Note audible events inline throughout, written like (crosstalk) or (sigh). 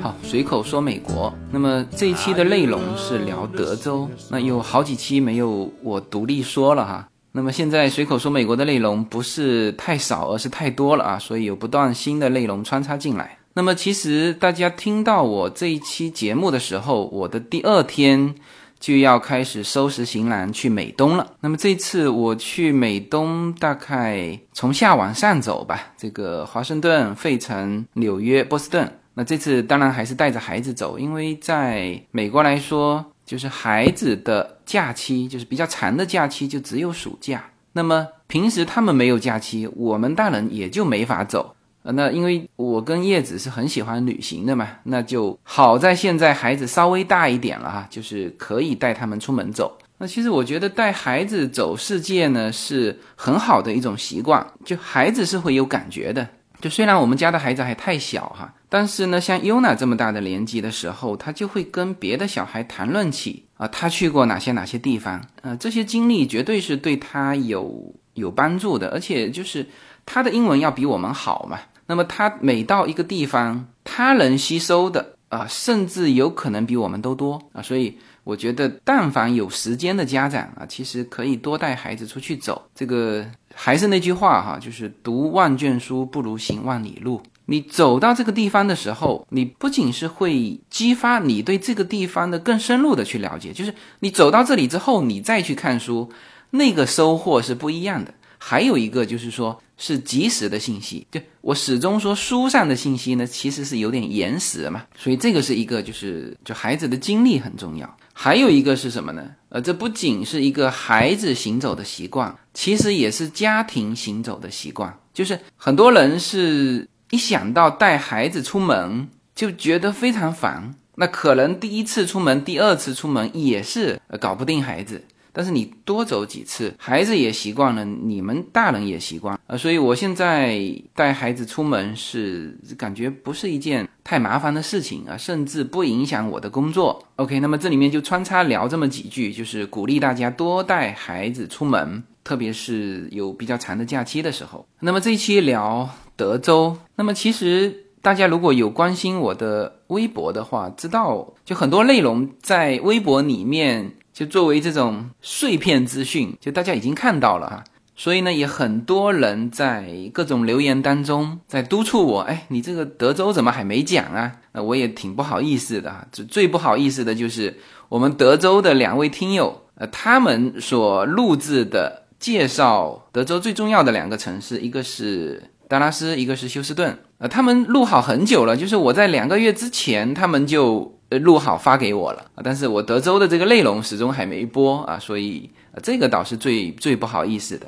好，随口说美国。那么这一期的内容是聊德州，那有好几期没有我独立说了哈。那么现在随口说美国的内容不是太少，而是太多了啊，所以有不断新的内容穿插进来。那么其实大家听到我这一期节目的时候，我的第二天。就要开始收拾行囊去美东了。那么这次我去美东，大概从下往上走吧。这个华盛顿、费城、纽约、波士顿。那这次当然还是带着孩子走，因为在美国来说，就是孩子的假期就是比较长的假期，就只有暑假。那么平时他们没有假期，我们大人也就没法走。那因为我跟叶子是很喜欢旅行的嘛，那就好在现在孩子稍微大一点了哈，就是可以带他们出门走。那其实我觉得带孩子走世界呢是很好的一种习惯，就孩子是会有感觉的。就虽然我们家的孩子还太小哈，但是呢，像 Yuna 这么大的年纪的时候，他就会跟别的小孩谈论起啊，他去过哪些哪些地方，呃，这些经历绝对是对他有有帮助的，而且就是他的英文要比我们好嘛。那么他每到一个地方，他能吸收的啊，甚至有可能比我们都多啊。所以我觉得，但凡有时间的家长啊，其实可以多带孩子出去走。这个还是那句话哈，就是读万卷书不如行万里路。你走到这个地方的时候，你不仅是会激发你对这个地方的更深入的去了解，就是你走到这里之后，你再去看书，那个收获是不一样的。还有一个就是说。是及时的信息，就我始终说书上的信息呢，其实是有点延时嘛，所以这个是一个就是就孩子的经历很重要。还有一个是什么呢？呃，这不仅是一个孩子行走的习惯，其实也是家庭行走的习惯。就是很多人是一想到带孩子出门就觉得非常烦，那可能第一次出门、第二次出门也是搞不定孩子。但是你多走几次，孩子也习惯了，你们大人也习惯啊，所以我现在带孩子出门是感觉不是一件太麻烦的事情啊，甚至不影响我的工作。OK，那么这里面就穿插聊这么几句，就是鼓励大家多带孩子出门，特别是有比较长的假期的时候。那么这一期聊德州，那么其实大家如果有关心我的微博的话，知道就很多内容在微博里面。就作为这种碎片资讯，就大家已经看到了哈，所以呢，也很多人在各种留言当中在督促我，哎，你这个德州怎么还没讲啊？那我也挺不好意思的哈。最最不好意思的就是我们德州的两位听友，呃，他们所录制的介绍德州最重要的两个城市，一个是达拉斯，一个是休斯顿，呃，他们录好很久了，就是我在两个月之前，他们就。录好发给我了，但是我德州的这个内容始终还没播啊，所以这个倒是最最不好意思的。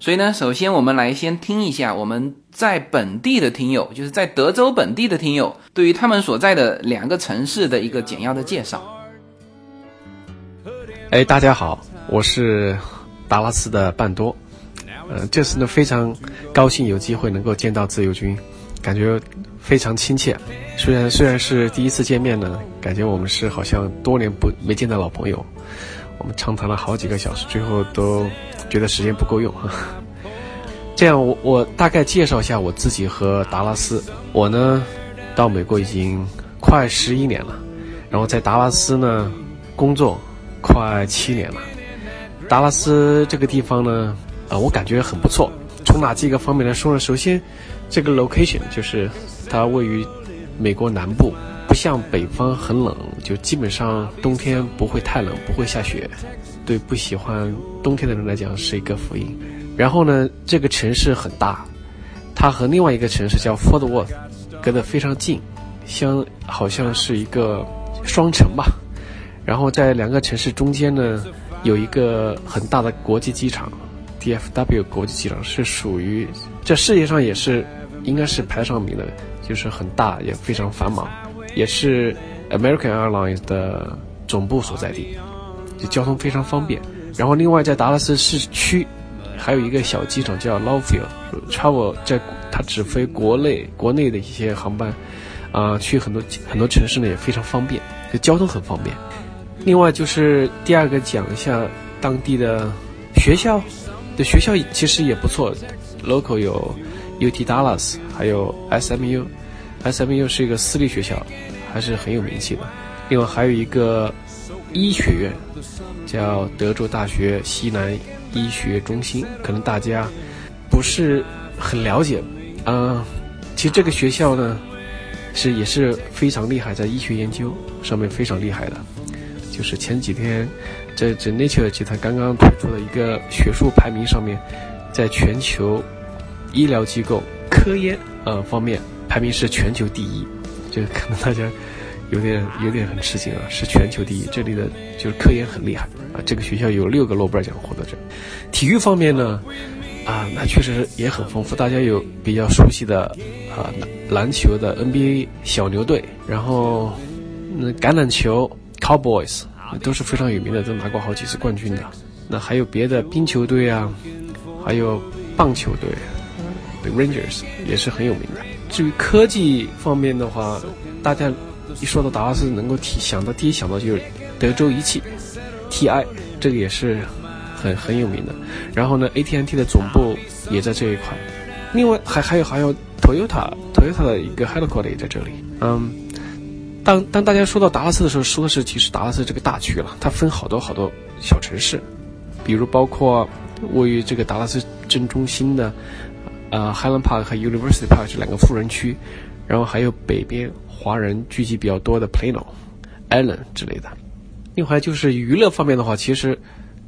所以呢，首先我们来先听一下我们在本地的听友，就是在德州本地的听友，对于他们所在的两个城市的一个简要的介绍。哎，大家好，我是达拉斯的半多，呃，这次呢非常高兴有机会能够见到自由军，感觉。非常亲切，虽然虽然是第一次见面呢，感觉我们是好像多年不没见的老朋友。我们长谈了好几个小时，最后都觉得时间不够用。(laughs) 这样，我我大概介绍一下我自己和达拉斯。我呢，到美国已经快十一年了，然后在达拉斯呢工作快七年了。达拉斯这个地方呢，啊，我感觉很不错。从哪几个方面来说呢？首先，这个 location 就是。它位于美国南部，不像北方很冷，就基本上冬天不会太冷，不会下雪。对不喜欢冬天的人来讲是一个福音。然后呢，这个城市很大，它和另外一个城市叫 Fort Worth 隔得非常近，相好像是一个双城吧。然后在两个城市中间呢，有一个很大的国际机场，DFW 国际机场是属于这世界上也是应该是排上名的。就是很大，也非常繁忙，也是 American Airlines 的总部所在地，就交通非常方便。然后另外在达拉斯市区，还有一个小机场叫 Lowfield，travel 在它只飞国内国内的一些航班，啊，去很多很多城市呢也非常方便，就交通很方便。另外就是第二个讲一下当地的学校，的学校其实也不错。local 有 UT Dallas，还有 SMU。SMU 是一个私立学校，还是很有名气的。另外还有一个医学院，叫德州大学西南医学中心，可能大家不是很了解。嗯，其实这个学校呢，是也是非常厉害，在医学研究上面非常厉害的。就是前几天，这这 Nature 集团刚刚推出的一个学术排名上面，在全球医疗机构科研呃方面排名是全球第一。这个可能大家有点有点很吃惊啊，是全球第一。这里的就是科研很厉害啊。这个学校有六个诺贝尔奖获得者。体育方面呢？啊，那确实也很丰富。大家有比较熟悉的啊，篮球的 NBA 小牛队，然后那橄榄球 Cowboys 都是非常有名的，都拿过好几次冠军的。那还有别的冰球队啊，还有棒球队 The Rangers 也是很有名的。至于科技方面的话，大家一说到达拉斯，能够提想到第一想到就是德州仪器 TI，这个也是。很很有名的，然后呢，AT&T 的总部也在这一块，另外还还有还有 Toyota，Toyota 的一个 headquarter 也在这里。嗯，当当大家说到达拉斯的时候，说的是其实达拉斯这个大区了，它分好多好多小城市，比如包括位于这个达拉斯正中心的呃 Highland Park 和 University Park 这两个富人区，然后还有北边华人聚集比较多的 Plano、Allen 之类的。另外就是娱乐方面的话，其实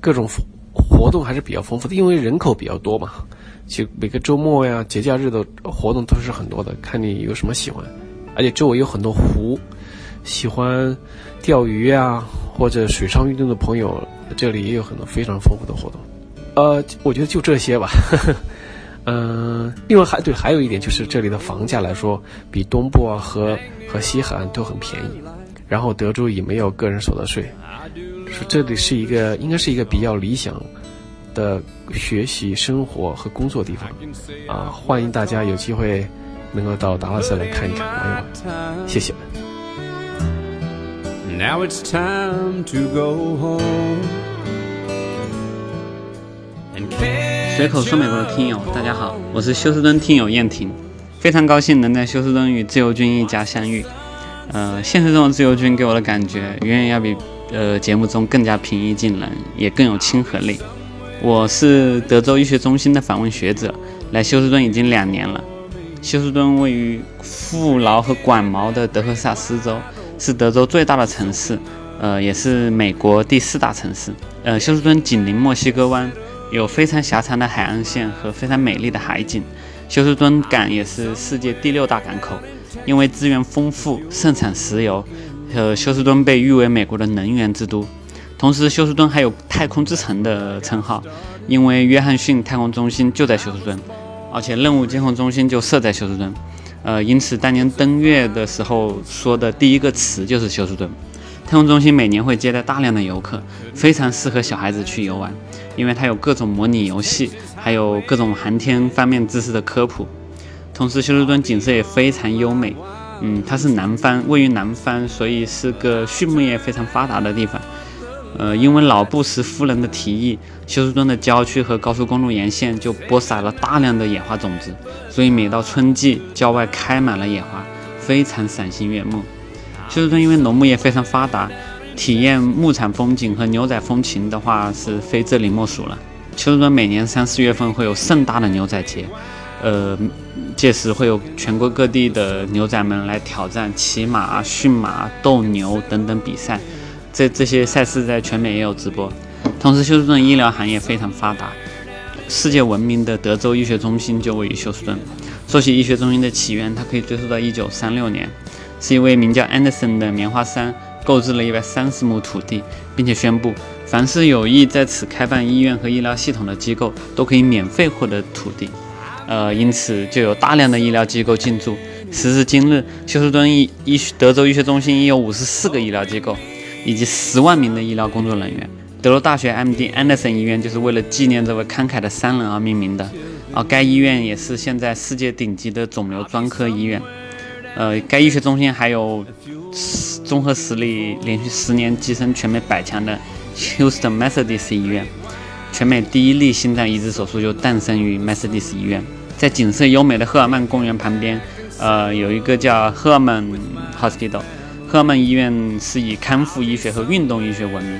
各种。活动还是比较丰富的，因为人口比较多嘛，其实每个周末呀、节假日的活动都是很多的，看你有什么喜欢。而且周围有很多湖，喜欢钓鱼啊或者水上运动的朋友，这里也有很多非常丰富的活动。呃，我觉得就这些吧。呵 (laughs) 呵嗯，另外还对，还有一点就是这里的房价来说，比东部啊和和西海岸都很便宜。然后德州也没有个人所得税。说这里是一个应该是一个比较理想的学习、生活和工作地方啊！欢迎大家有机会能够到达拉斯来看一看，玩一玩。谢谢。Now it's time to go home. 随口说美国的听友，大家好，我是休斯敦听友燕婷，非常高兴能在休斯敦与自由军一家相遇。呃，现实中的自由军给我的感觉远远要比。呃，节目中更加平易近人，也更有亲和力。我是德州医学中心的访问学者，来休斯敦已经两年了。休斯敦位于富饶和广袤的德克萨斯州，是德州最大的城市，呃，也是美国第四大城市。呃，休斯敦紧邻墨西哥湾，有非常狭长的海岸线和非常美丽的海景。休斯敦港也是世界第六大港口，因为资源丰富，盛产石油。呃，休斯敦被誉为美国的能源之都，同时休斯敦还有“太空之城”的称号，因为约翰逊太空中心就在休斯敦，而且任务监控中心就设在休斯敦。呃，因此当年登月的时候说的第一个词就是休斯敦。太空中心每年会接待大量的游客，非常适合小孩子去游玩，因为它有各种模拟游戏，还有各种航天方面知识的科普。同时，休斯敦景色也非常优美。嗯，它是南方，位于南方，所以是个畜牧业非常发达的地方。呃，因为老布什夫人的提议，休斯敦的郊区和高速公路沿线就播撒了大量的野花种子，所以每到春季，郊外开满了野花，非常赏心悦目。休斯顿因为农牧业非常发达，体验牧场风景和牛仔风情的话，是非这里莫属了。休斯顿每年三四月份会有盛大的牛仔节。呃，届时会有全国各地的牛仔们来挑战骑马、驯马、斗牛等等比赛，这这些赛事在全美也有直播。同时，休斯顿医疗行业非常发达，世界闻名的德州医学中心就位于休斯顿。说起医学中心的起源，它可以追溯到1936年，是一位名叫 Anderson 的棉花商购置了一百三十亩土地，并且宣布，凡是有意在此开办医院和医疗系统的机构，都可以免费获得土地。呃，因此就有大量的医疗机构进驻。时至今日，休斯敦医医德州医学中心已有五十四个医疗机构，以及十万名的医疗工作人员。德州大学 M.D. Anderson 医院就是为了纪念这位慷慨的商人而命名的。而该医院也是现在世界顶级的肿瘤专科医院。呃，该医学中心还有综合实力连续十年跻身全美百强的 Houston Methodist 医院。全美第一例心脏移植手术就诞生于 Methodist 医院，在景色优美的赫尔曼公园旁边，呃，有一个叫赫尔曼 Hospital。赫尔曼医院是以康复医学和运动医学闻名，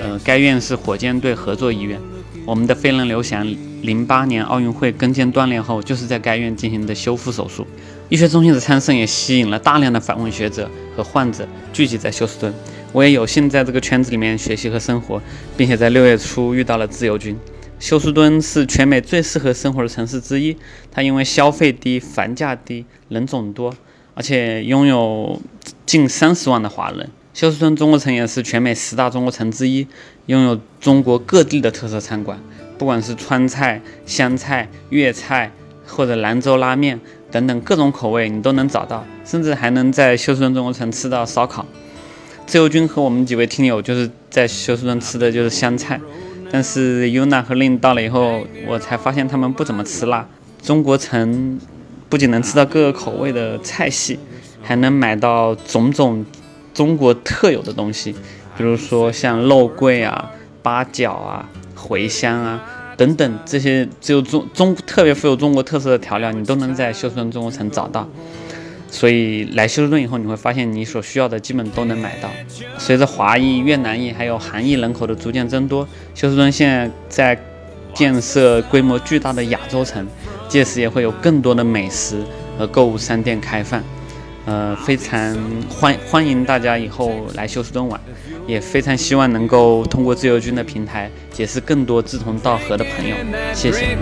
呃，该院是火箭队合作医院。我们的飞人刘翔，零八年奥运会跟腱断裂后，就是在该院进行的修复手术。医学中心的参生也吸引了大量的访问学者和患者聚集在休斯顿。我也有幸在这个圈子里面学习和生活，并且在六月初遇到了自由军。休斯敦是全美最适合生活的城市之一，它因为消费低、房价低、人种多，而且拥有近三十万的华人。休斯敦中国城也是全美十大中国城之一，拥有中国各地的特色餐馆，不管是川菜、湘菜、粤菜或者兰州拉面等等各种口味，你都能找到，甚至还能在休斯顿中国城吃到烧烤。自由军和我们几位听友就是在休斯顿吃的就是湘菜，但是 Yuna 和 Lin 到了以后，我才发现他们不怎么吃辣。中国城不仅能吃到各个口味的菜系，还能买到种种中国特有的东西，比如说像肉桂啊、八角啊、茴香啊等等这些只有中中特别富有中国特色的调料，你都能在休斯顿中国城找到。所以来休斯顿以后，你会发现你所需要的基本都能买到。随着华裔、越南裔还有韩裔人口的逐渐增多，休斯顿现在在建设规模巨大的亚洲城，届时也会有更多的美食和购物商店开放。呃，非常欢欢迎大家以后来休斯顿玩，也非常希望能够通过自由军的平台结识更多志同道合的朋友。谢谢。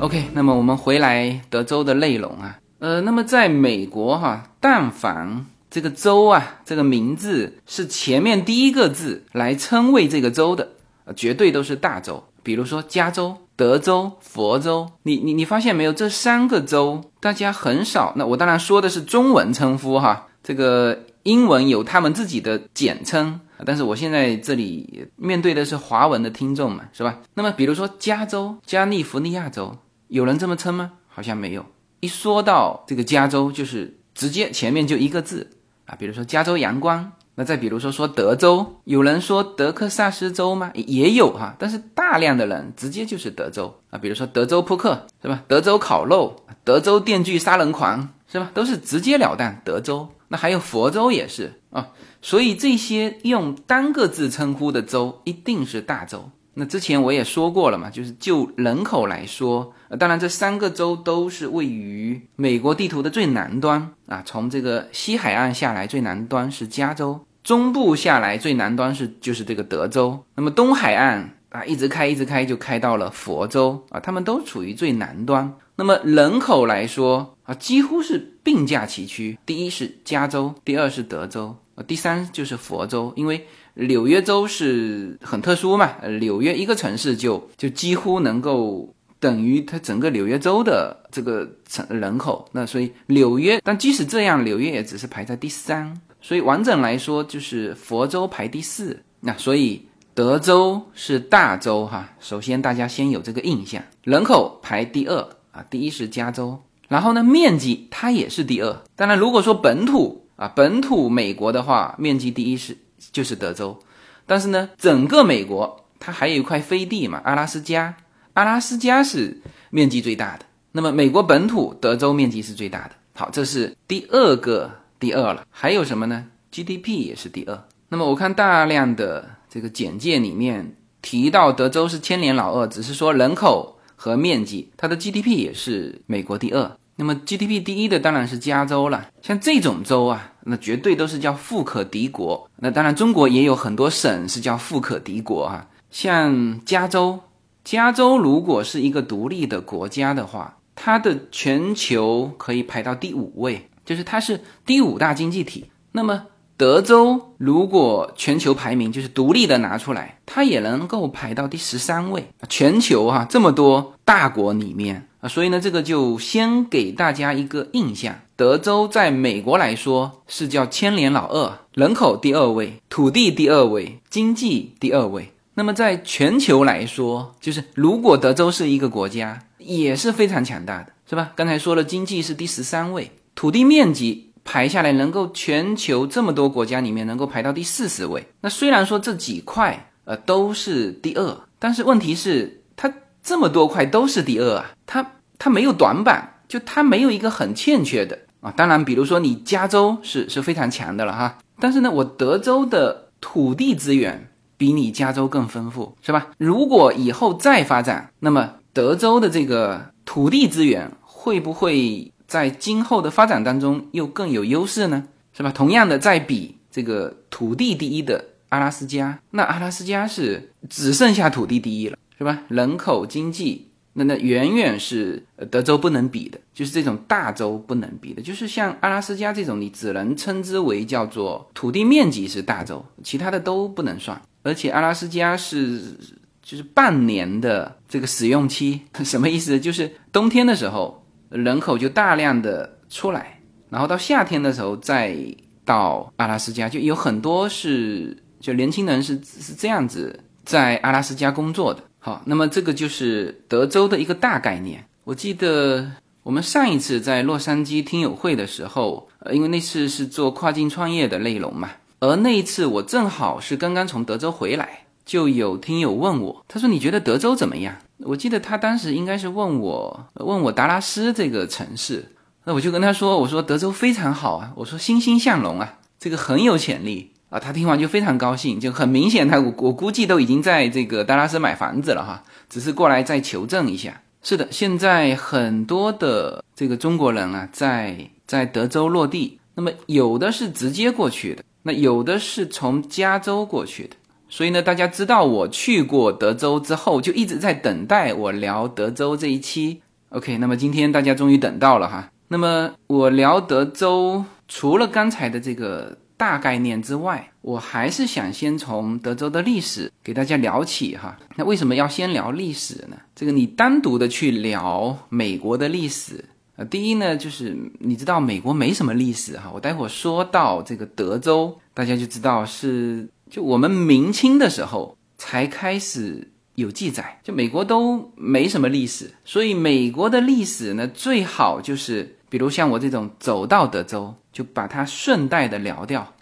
OK，那么我们回来德州的内容啊，呃，那么在美国哈，但凡这个州啊，这个名字是前面第一个字来称谓这个州的，绝对都是大州。比如说加州、德州、佛州，你你你发现没有？这三个州大家很少。那我当然说的是中文称呼哈，这个英文有他们自己的简称。但是我现在这里面对的是华文的听众嘛，是吧？那么比如说加州、加利福尼亚州，有人这么称吗？好像没有。一说到这个加州，就是直接前面就一个字啊，比如说加州阳光。那再比如说说德州，有人说德克萨斯州吗？也有哈，但是大量的人直接就是德州啊，比如说德州扑克是吧？德州烤肉、德州电锯杀人狂是吧？都是直截了当德州。那还有佛州也是啊。所以这些用单个字称呼的州一定是大州。那之前我也说过了嘛，就是就人口来说，当然这三个州都是位于美国地图的最南端啊。从这个西海岸下来，最南端是加州；中部下来最南端是就是这个德州。那么东海岸啊，一直开一直开就开到了佛州啊，他们都处于最南端。那么人口来说啊，几乎是并驾齐驱，第一是加州，第二是德州。啊第三就是佛州，因为纽约州是很特殊嘛，纽约一个城市就就几乎能够等于它整个纽约州的这个城人口，那所以纽约，但即使这样，纽约也只是排在第三，所以完整来说就是佛州排第四，那所以德州是大州哈，首先大家先有这个印象，人口排第二啊，第一是加州，然后呢面积它也是第二，当然如果说本土。啊，本土美国的话，面积第一是就是德州，但是呢，整个美国它还有一块飞地嘛，阿拉斯加，阿拉斯加是面积最大的。那么美国本土德州面积是最大的。好，这是第二个第二了。还有什么呢？GDP 也是第二。那么我看大量的这个简介里面提到德州是千年老二，只是说人口和面积，它的 GDP 也是美国第二。那么 GDP 第一的当然是加州了，像这种州啊，那绝对都是叫富可敌国。那当然，中国也有很多省是叫富可敌国啊，像加州，加州如果是一个独立的国家的话，它的全球可以排到第五位，就是它是第五大经济体。那么德州如果全球排名就是独立的拿出来，它也能够排到第十三位。全球哈这么多大国里面。啊，所以呢，这个就先给大家一个印象：德州在美国来说是叫千年老二，人口第二位，土地第二位，经济第二位。那么在全球来说，就是如果德州是一个国家，也是非常强大的，是吧？刚才说了，经济是第十三位，土地面积排下来，能够全球这么多国家里面能够排到第四十位。那虽然说这几块呃都是第二，但是问题是它这么多块都是第二啊，它它没有短板，就它没有一个很欠缺的啊。当然，比如说你加州是是非常强的了哈，但是呢，我德州的土地资源。比你加州更丰富，是吧？如果以后再发展，那么德州的这个土地资源会不会在今后的发展当中又更有优势呢？是吧？同样的，再比这个土地第一的阿拉斯加，那阿拉斯加是只剩下土地第一了，是吧？人口经济。那那远远是德州不能比的，就是这种大州不能比的，就是像阿拉斯加这种，你只能称之为叫做土地面积是大州，其他的都不能算。而且阿拉斯加是就是半年的这个使用期，(laughs) 什么意思？就是冬天的时候人口就大量的出来，然后到夏天的时候再到阿拉斯加，就有很多是就年轻人是是这样子在阿拉斯加工作的。好，那么这个就是德州的一个大概念。我记得我们上一次在洛杉矶听友会的时候，呃，因为那次是做跨境创业的内容嘛，而那一次我正好是刚刚从德州回来，就有听友问我，他说你觉得德州怎么样？我记得他当时应该是问我，问我达拉斯这个城市，那我就跟他说，我说德州非常好啊，我说欣欣向荣啊，这个很有潜力。啊，他听完就非常高兴，就很明显，他我我估计都已经在这个达拉斯买房子了哈，只是过来再求证一下。是的，现在很多的这个中国人啊，在在德州落地，那么有的是直接过去的，那有的是从加州过去的。所以呢，大家知道我去过德州之后，就一直在等待我聊德州这一期。OK，那么今天大家终于等到了哈。那么我聊德州，除了刚才的这个。大概念之外，我还是想先从德州的历史给大家聊起哈。那为什么要先聊历史呢？这个你单独的去聊美国的历史呃，第一呢，就是你知道美国没什么历史哈。我待会儿说到这个德州，大家就知道是就我们明清的时候才开始有记载，就美国都没什么历史，所以美国的历史呢，最好就是比如像我这种走到德州。就把它顺带的聊掉，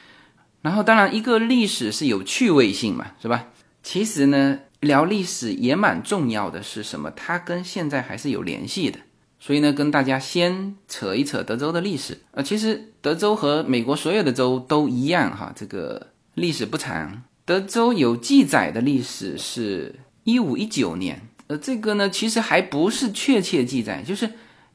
然后当然一个历史是有趣味性嘛，是吧？其实呢，聊历史也蛮重要的是什么？它跟现在还是有联系的。所以呢，跟大家先扯一扯德州的历史啊。其实德州和美国所有的州都一样哈，这个历史不长。德州有记载的历史是一五一九年，呃，这个呢其实还不是确切记载，就是。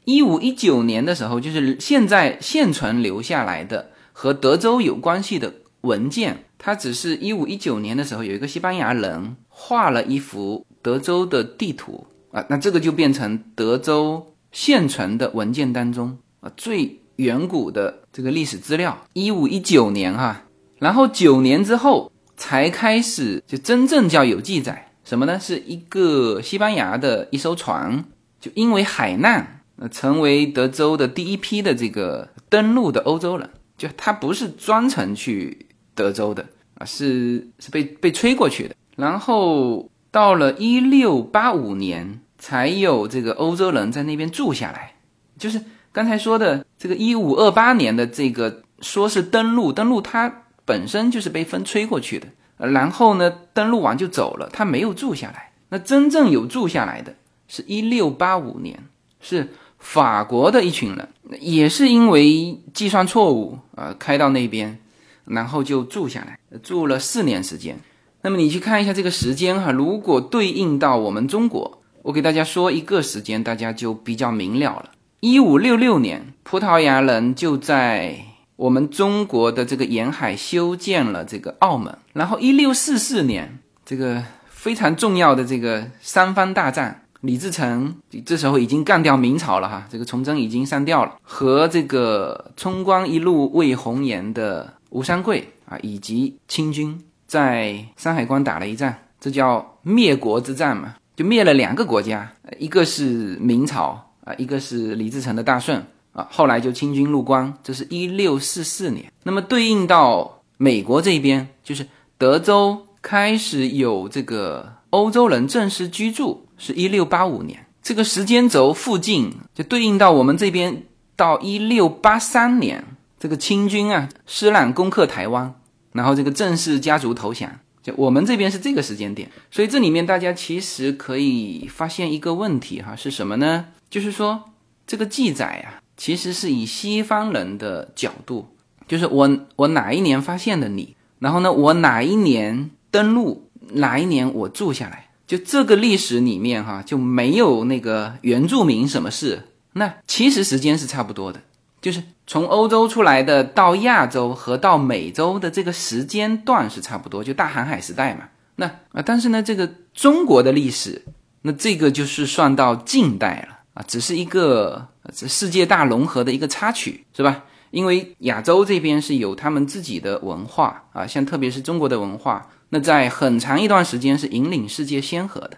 一五一九年的时候，就是现在现存留下来的和德州有关系的文件，它只是一五一九年的时候有一个西班牙人画了一幅德州的地图啊，那这个就变成德州现存的文件当中啊最远古的这个历史资料。一五一九年哈，然后九年之后才开始就真正叫有记载，什么呢？是一个西班牙的一艘船，就因为海难。呃，成为德州的第一批的这个登陆的欧洲人，就他不是专程去德州的啊，是是被被吹过去的。然后到了一六八五年，才有这个欧洲人在那边住下来。就是刚才说的这个一五二八年的这个说是登陆，登陆他本身就是被风吹过去的。然后呢，登陆完就走了，他没有住下来。那真正有住下来的是一六八五年，是。法国的一群人也是因为计算错误啊，开到那边，然后就住下来，住了四年时间。那么你去看一下这个时间哈，如果对应到我们中国，我给大家说一个时间，大家就比较明了了。一五六六年，葡萄牙人就在我们中国的这个沿海修建了这个澳门，然后一六四四年，这个非常重要的这个三藩大战。李自成这时候已经干掉明朝了哈，这个崇祯已经上吊了，和这个冲冠一怒为红颜的吴三桂啊，以及清军在山海关打了一战，这叫灭国之战嘛，就灭了两个国家，一个是明朝啊，一个是李自成的大顺啊，后来就清军入关，这是一六四四年。那么对应到美国这边，就是德州开始有这个欧洲人正式居住。是一六八五年，这个时间轴附近就对应到我们这边到一六八三年，这个清军啊，施琅攻克台湾，然后这个郑氏家族投降，就我们这边是这个时间点。所以这里面大家其实可以发现一个问题哈，是什么呢？就是说这个记载啊，其实是以西方人的角度，就是我我哪一年发现的你，然后呢，我哪一年登陆，哪一年我住下来。就这个历史里面哈，就没有那个原住民什么事。那其实时间是差不多的，就是从欧洲出来的到亚洲和到美洲的这个时间段是差不多，就大航海时代嘛。那啊，但是呢，这个中国的历史，那这个就是算到近代了啊，只是一个世界大融合的一个插曲，是吧？因为亚洲这边是有他们自己的文化啊，像特别是中国的文化。那在很长一段时间是引领世界先河的，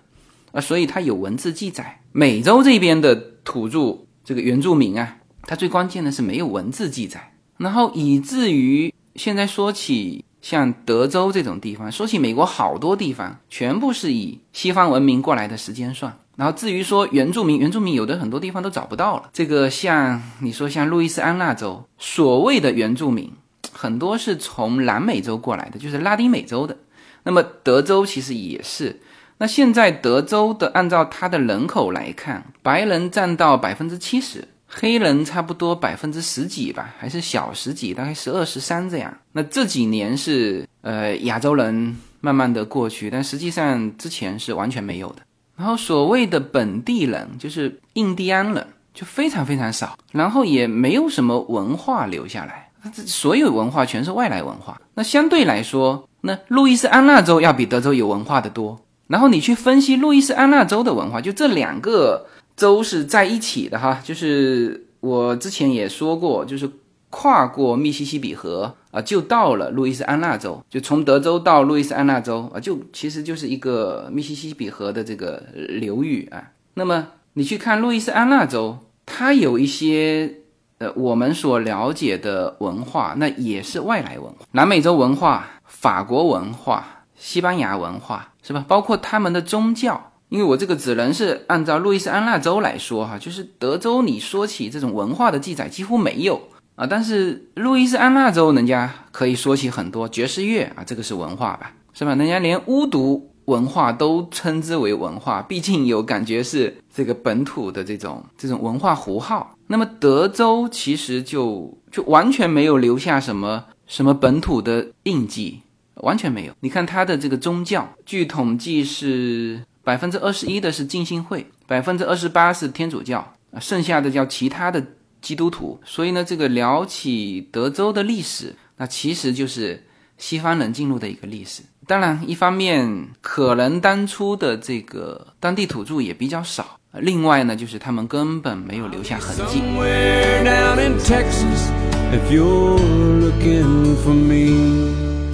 啊，所以它有文字记载。美洲这边的土著这个原住民啊，它最关键的是没有文字记载，然后以至于现在说起像德州这种地方，说起美国好多地方，全部是以西方文明过来的时间算。然后至于说原住民，原住民有的很多地方都找不到了。这个像你说像路易斯安那州所谓的原住民，很多是从南美洲过来的，就是拉丁美洲的。那么德州其实也是，那现在德州的按照它的人口来看，白人占到百分之七十，黑人差不多百分之十几吧，还是小十几，大概十二十三这样。那这几年是呃亚洲人慢慢的过去，但实际上之前是完全没有的。然后所谓的本地人就是印第安人，就非常非常少，然后也没有什么文化留下来，这所有文化全是外来文化。那相对来说。那路易斯安那州要比德州有文化的多，然后你去分析路易斯安那州的文化，就这两个州是在一起的哈，就是我之前也说过，就是跨过密西西比河啊，就到了路易斯安那州，就从德州到路易斯安那州啊，就其实就是一个密西西比河的这个流域啊。那么你去看路易斯安那州，它有一些呃我们所了解的文化，那也是外来文化，南美洲文化。法国文化、西班牙文化是吧？包括他们的宗教，因为我这个只能是按照路易斯安那州来说哈，就是德州你说起这种文化的记载几乎没有啊，但是路易斯安那州人家可以说起很多爵士乐啊，这个是文化吧，是吧？人家连巫毒文化都称之为文化，毕竟有感觉是这个本土的这种这种文化符号。那么德州其实就就完全没有留下什么什么本土的印记。完全没有。你看他的这个宗教，据统计是百分之二十一的是浸信会，百分之二十八是天主教啊，剩下的叫其他的基督徒。所以呢，这个聊起德州的历史，那其实就是西方人进入的一个历史。当然，一方面可能当初的这个当地土著也比较少，另外呢，就是他们根本没有留下痕迹。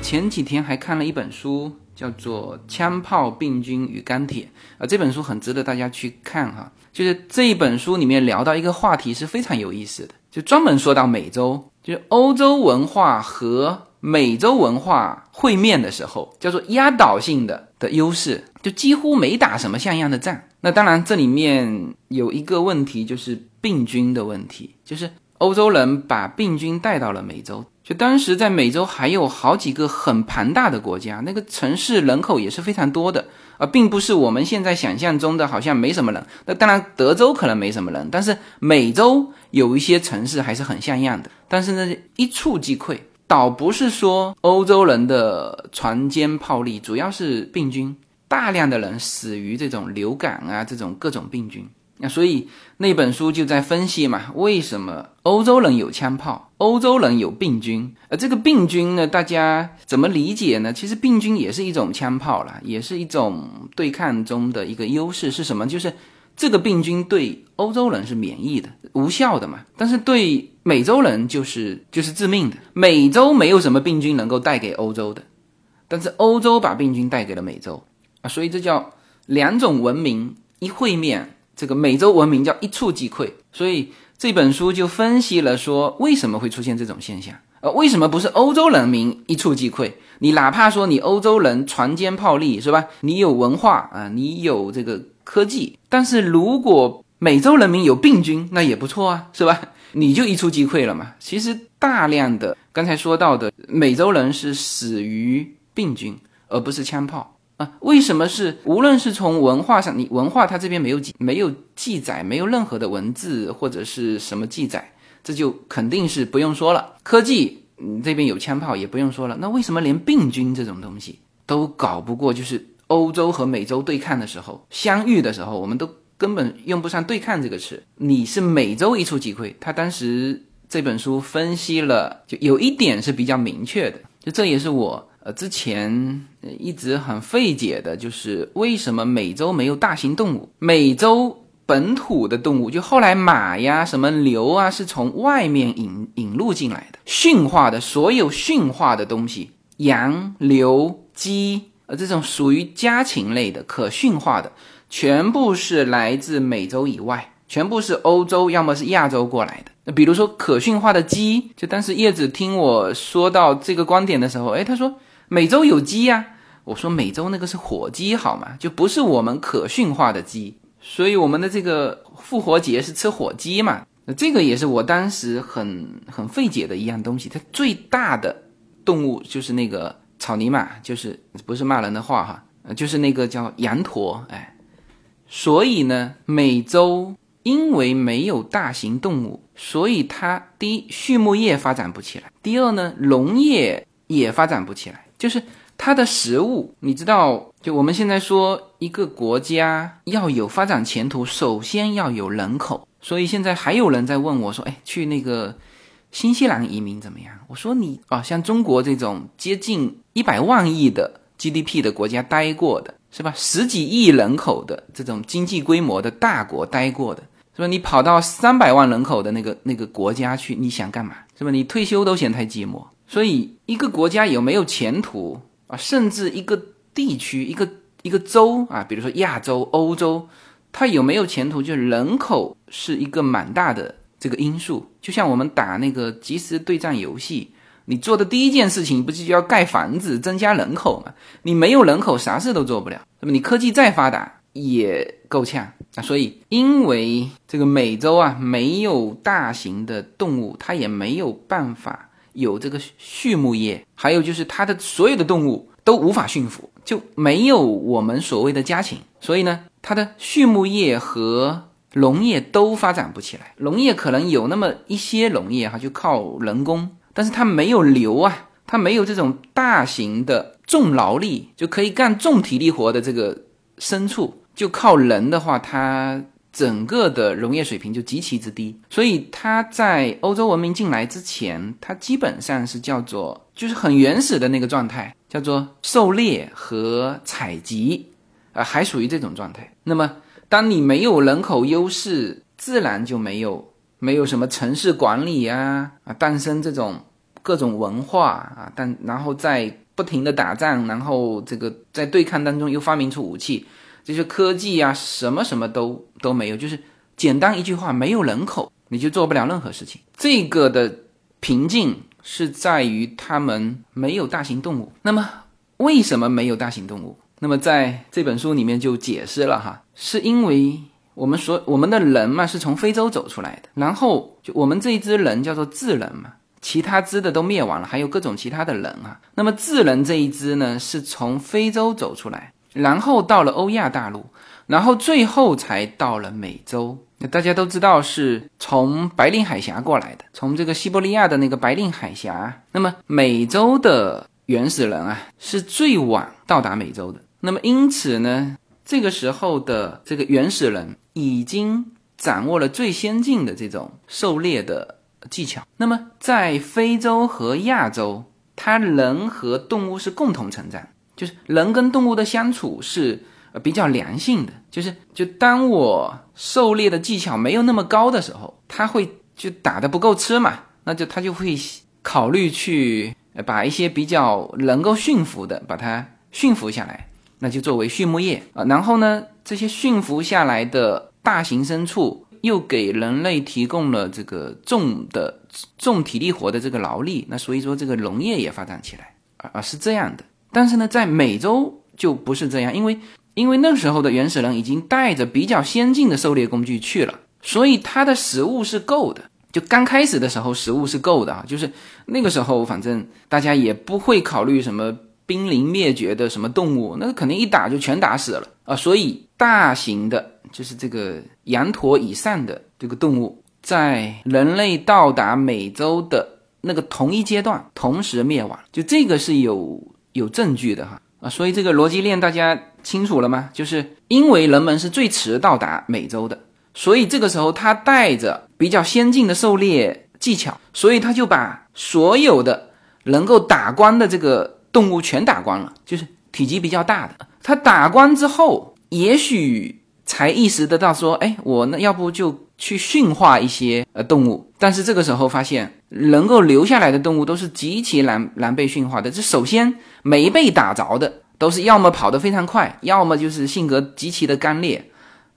前几天还看了一本书。叫做《枪炮、病菌与钢铁》啊，这本书很值得大家去看哈。就是这一本书里面聊到一个话题是非常有意思的，就专门说到美洲，就是欧洲文化和美洲文化会面的时候，叫做压倒性的的优势，就几乎没打什么像样的仗。那当然，这里面有一个问题就是病菌的问题，就是欧洲人把病菌带到了美洲。就当时在美洲还有好几个很庞大的国家，那个城市人口也是非常多的啊，并不是我们现在想象中的好像没什么人。那当然，德州可能没什么人，但是美洲有一些城市还是很像样的。但是呢，一触即溃，倒不是说欧洲人的船坚炮利，主要是病菌，大量的人死于这种流感啊，这种各种病菌。那所以那本书就在分析嘛，为什么欧洲人有枪炮，欧洲人有病菌？而这个病菌呢，大家怎么理解呢？其实病菌也是一种枪炮啦，也是一种对抗中的一个优势是什么？就是这个病菌对欧洲人是免疫的、无效的嘛，但是对美洲人就是就是致命的。美洲没有什么病菌能够带给欧洲的，但是欧洲把病菌带给了美洲啊，所以这叫两种文明一会面。这个美洲文明叫一触即溃，所以这本书就分析了说为什么会出现这种现象，呃，为什么不是欧洲人民一触即溃？你哪怕说你欧洲人船坚炮利是吧？你有文化啊，你有这个科技，但是如果美洲人民有病菌，那也不错啊，是吧？你就一触即溃了嘛。其实大量的刚才说到的美洲人是死于病菌，而不是枪炮。啊为什么是无论是从文化上，你文化它这边没有记没有记载，没有任何的文字或者是什么记载，这就肯定是不用说了。科技，嗯，这边有枪炮也不用说了。那为什么连病菌这种东西都搞不过？就是欧洲和美洲对抗的时候，相遇的时候，我们都根本用不上对抗这个词。你是美洲一触即溃，他当时这本书分析了，就有一点是比较明确的，就这也是我。呃，之前一直很费解的就是为什么美洲没有大型动物？美洲本土的动物，就后来马呀、什么牛啊，是从外面引引入进来的，驯化的所有驯化的东西，羊、牛、鸡，呃，这种属于家禽类的可驯化的，全部是来自美洲以外，全部是欧洲，要么是亚洲过来的。那比如说可驯化的鸡，就当时叶子听我说到这个观点的时候，哎，他说。美洲有鸡呀，我说美洲那个是火鸡好吗？就不是我们可驯化的鸡，所以我们的这个复活节是吃火鸡嘛？那这个也是我当时很很费解的一样东西。它最大的动物就是那个草泥马，就是不是骂人的话哈，就是那个叫羊驼，哎，所以呢，美洲因为没有大型动物，所以它第一畜牧业发展不起来，第二呢，农业也发展不起来。就是它的食物，你知道，就我们现在说一个国家要有发展前途，首先要有人口。所以现在还有人在问我说：“哎，去那个新西兰移民怎么样？”我说：“你啊，像中国这种接近一百万亿的 GDP 的国家待过的，是吧？十几亿人口的这种经济规模的大国待过的，是吧？你跑到三百万人口的那个那个国家去，你想干嘛？是吧？你退休都嫌太寂寞。”所以，一个国家有没有前途啊？甚至一个地区、一个一个州啊，比如说亚洲、欧洲，它有没有前途？就是人口是一个蛮大的这个因素。就像我们打那个即时对战游戏，你做的第一件事情不是就要盖房子、增加人口吗？你没有人口，啥事都做不了。那么你科技再发达也够呛啊。所以，因为这个美洲啊没有大型的动物，它也没有办法。有这个畜牧业，还有就是它的所有的动物都无法驯服，就没有我们所谓的家禽，所以呢，它的畜牧业和农业都发展不起来。农业可能有那么一些农业哈，就靠人工，但是它没有牛啊，它没有这种大型的重劳力就可以干重体力活的这个牲畜，就靠人的话，它。整个的农业水平就极其之低，所以它在欧洲文明进来之前，它基本上是叫做就是很原始的那个状态，叫做狩猎和采集，啊，还属于这种状态。那么，当你没有人口优势，自然就没有没有什么城市管理啊啊，诞生这种各种文化啊，但然后在不停的打仗，然后这个在对抗当中又发明出武器。这些科技啊，什么什么都都没有，就是简单一句话，没有人口，你就做不了任何事情。这个的瓶颈是在于他们没有大型动物。那么为什么没有大型动物？那么在这本书里面就解释了哈，是因为我们所我们的人嘛是从非洲走出来的，然后就我们这一支人叫做智人嘛，其他支的都灭亡了，还有各种其他的人啊。那么智人这一支呢，是从非洲走出来。然后到了欧亚大陆，然后最后才到了美洲。那大家都知道是从白令海峡过来的，从这个西伯利亚的那个白令海峡。那么美洲的原始人啊，是最晚到达美洲的。那么因此呢，这个时候的这个原始人已经掌握了最先进的这种狩猎的技巧。那么在非洲和亚洲，它人和动物是共同成长，就是人跟动物的相处是呃比较良性的。就是就当我狩猎的技巧没有那么高的时候，他会就打的不够吃嘛，那就他就会考虑去把一些比较能够驯服的把它驯服下来，那就作为畜牧业啊。然后呢，这些驯服下来的大型牲畜又给人类提供了这个重的重体力活的这个劳力，那所以说这个农业也发展起来啊啊是这样的。但是呢，在美洲就不是这样，因为。因为那时候的原始人已经带着比较先进的狩猎工具去了，所以他的食物是够的。就刚开始的时候，食物是够的啊，就是那个时候，反正大家也不会考虑什么濒临灭绝的什么动物，那肯定一打就全打死了啊。所以大型的，就是这个羊驼以上的这个动物，在人类到达美洲的那个同一阶段，同时灭亡，就这个是有有证据的哈啊。所以这个逻辑链大家。清楚了吗？就是因为人们是最迟到达美洲的，所以这个时候他带着比较先进的狩猎技巧，所以他就把所有的能够打光的这个动物全打光了，就是体积比较大的。他打光之后，也许才意识得到说，哎，我那要不就去驯化一些呃动物。但是这个时候发现，能够留下来的动物都是极其难难被驯化的。这首先没被打着的。都是要么跑得非常快，要么就是性格极其的干裂，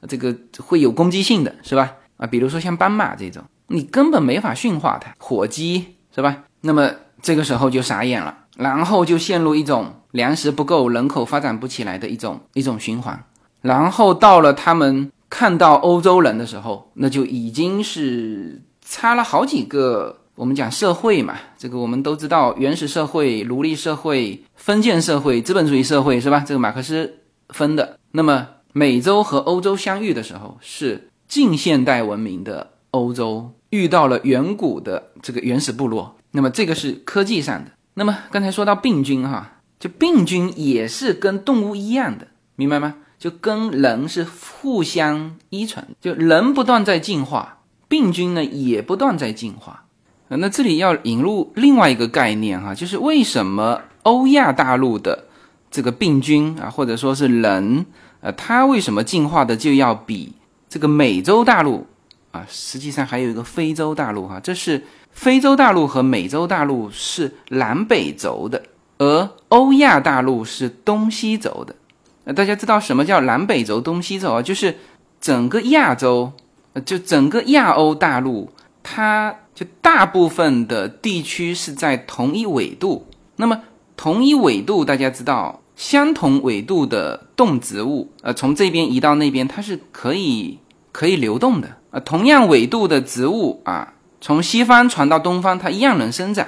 这个会有攻击性的是吧？啊，比如说像斑马这种，你根本没法驯化它。火鸡是吧？那么这个时候就傻眼了，然后就陷入一种粮食不够、人口发展不起来的一种一种循环。然后到了他们看到欧洲人的时候，那就已经是差了好几个。我们讲社会嘛，这个我们都知道，原始社会、奴隶社会、封建社会、资本主义社会，是吧？这个马克思分的。那么，美洲和欧洲相遇的时候，是近现代文明的欧洲遇到了远古的这个原始部落。那么，这个是科技上的。那么，刚才说到病菌，哈，就病菌也是跟动物一样的，明白吗？就跟人是互相依存，就人不断在进化，病菌呢也不断在进化。那这里要引入另外一个概念哈，就是为什么欧亚大陆的这个病菌啊，或者说是人，呃，它为什么进化的就要比这个美洲大陆啊？实际上还有一个非洲大陆哈，这是非洲大陆和美洲大陆是南北轴的，而欧亚大陆是东西轴的。那大家知道什么叫南北轴、东西轴啊？就是整个亚洲，就整个亚欧大陆，它。就大部分的地区是在同一纬度，那么同一纬度，大家知道，相同纬度的动植物，呃，从这边移到那边，它是可以可以流动的啊。同样纬度的植物啊，从西方传到东方，它一样能生长，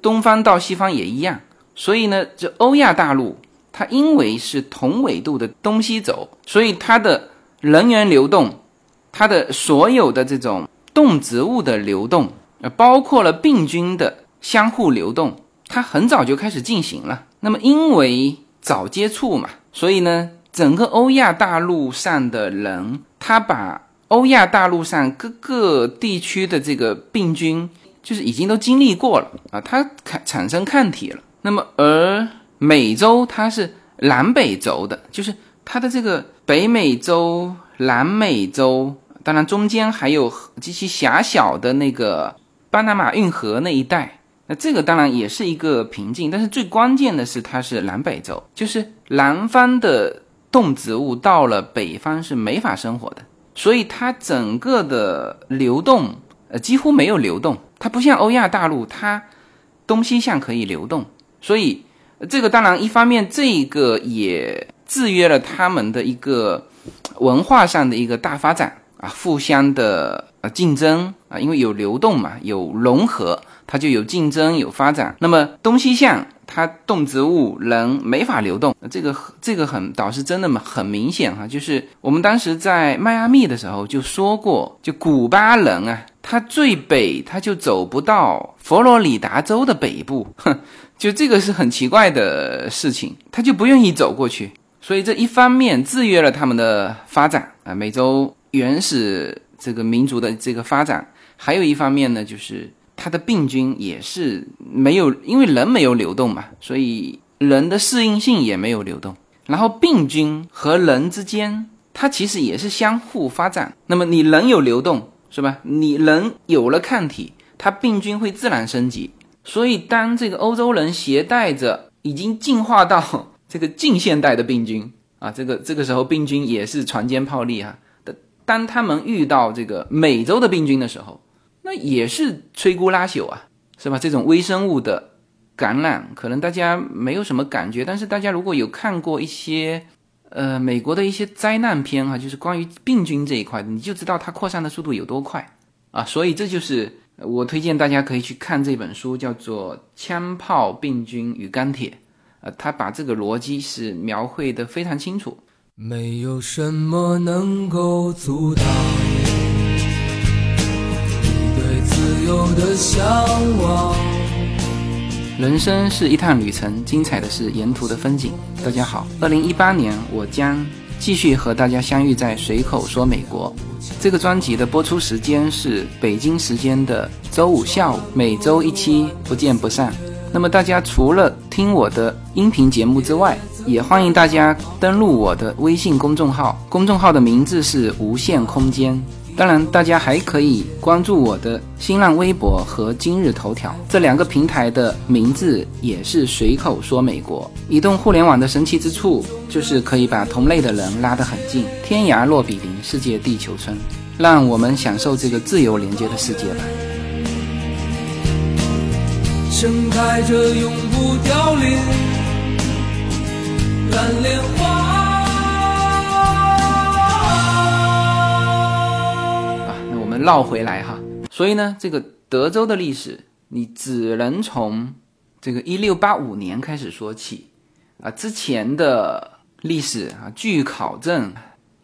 东方到西方也一样。所以呢，这欧亚大陆，它因为是同纬度的东西走，所以它的人员流动，它的所有的这种动植物的流动。包括了病菌的相互流动，它很早就开始进行了。那么，因为早接触嘛，所以呢，整个欧亚大陆上的人，他把欧亚大陆上各个地区的这个病菌，就是已经都经历过了啊，它产产生抗体了。那么，而美洲它是南北轴的，就是它的这个北美洲、南美洲，当然中间还有极其狭小的那个。巴拿马运河那一带，那这个当然也是一个瓶颈，但是最关键的是它是南北洲，就是南方的动植物到了北方是没法生活的，所以它整个的流动呃几乎没有流动，它不像欧亚大陆，它东西向可以流动，所以这个当然一方面这个也制约了他们的一个文化上的一个大发展啊，互相的。竞争啊，因为有流动嘛，有融合，它就有竞争有发展。那么东西向它动植物人没法流动，这个这个很倒是真的嘛，很明显哈，就是我们当时在迈阿密的时候就说过，就古巴人啊，他最北他就走不到佛罗里达州的北部，哼，就这个是很奇怪的事情，他就不愿意走过去，所以这一方面制约了他们的发展啊，美洲原始这个民族的这个发展，还有一方面呢，就是。它的病菌也是没有，因为人没有流动嘛，所以人的适应性也没有流动。然后病菌和人之间，它其实也是相互发展。那么你人有流动是吧？你人有了抗体，它病菌会自然升级。所以当这个欧洲人携带着已经进化到这个近现代的病菌啊，这个这个时候病菌也是船坚炮利啊。当他们遇到这个美洲的病菌的时候。那也是摧枯拉朽啊，是吧？这种微生物的感染，可能大家没有什么感觉，但是大家如果有看过一些，呃，美国的一些灾难片哈，就是关于病菌这一块，你就知道它扩散的速度有多快啊。所以这就是我推荐大家可以去看这本书，叫做《枪炮、病菌与钢铁》，呃，他把这个逻辑是描绘的非常清楚。没有什么能够阻挡你对自由。的向往。人生是一趟旅程，精彩的是沿途的风景。大家好，二零一八年我将继续和大家相遇在随口说美国。这个专辑的播出时间是北京时间的周五下午，每周一期，不见不散。那么大家除了听我的音频节目之外，也欢迎大家登录我的微信公众号，公众号的名字是无限空间。当然，大家还可以关注我的新浪微博和今日头条这两个平台的名字也是随口说美国。移动互联网的神奇之处就是可以把同类的人拉得很近，天涯若比邻，世界地球村，让我们享受这个自由连接的世界吧。盛开着永不凋零蓝莲花。绕回来哈，所以呢，这个德州的历史你只能从这个一六八五年开始说起啊。之前的历史啊，据考证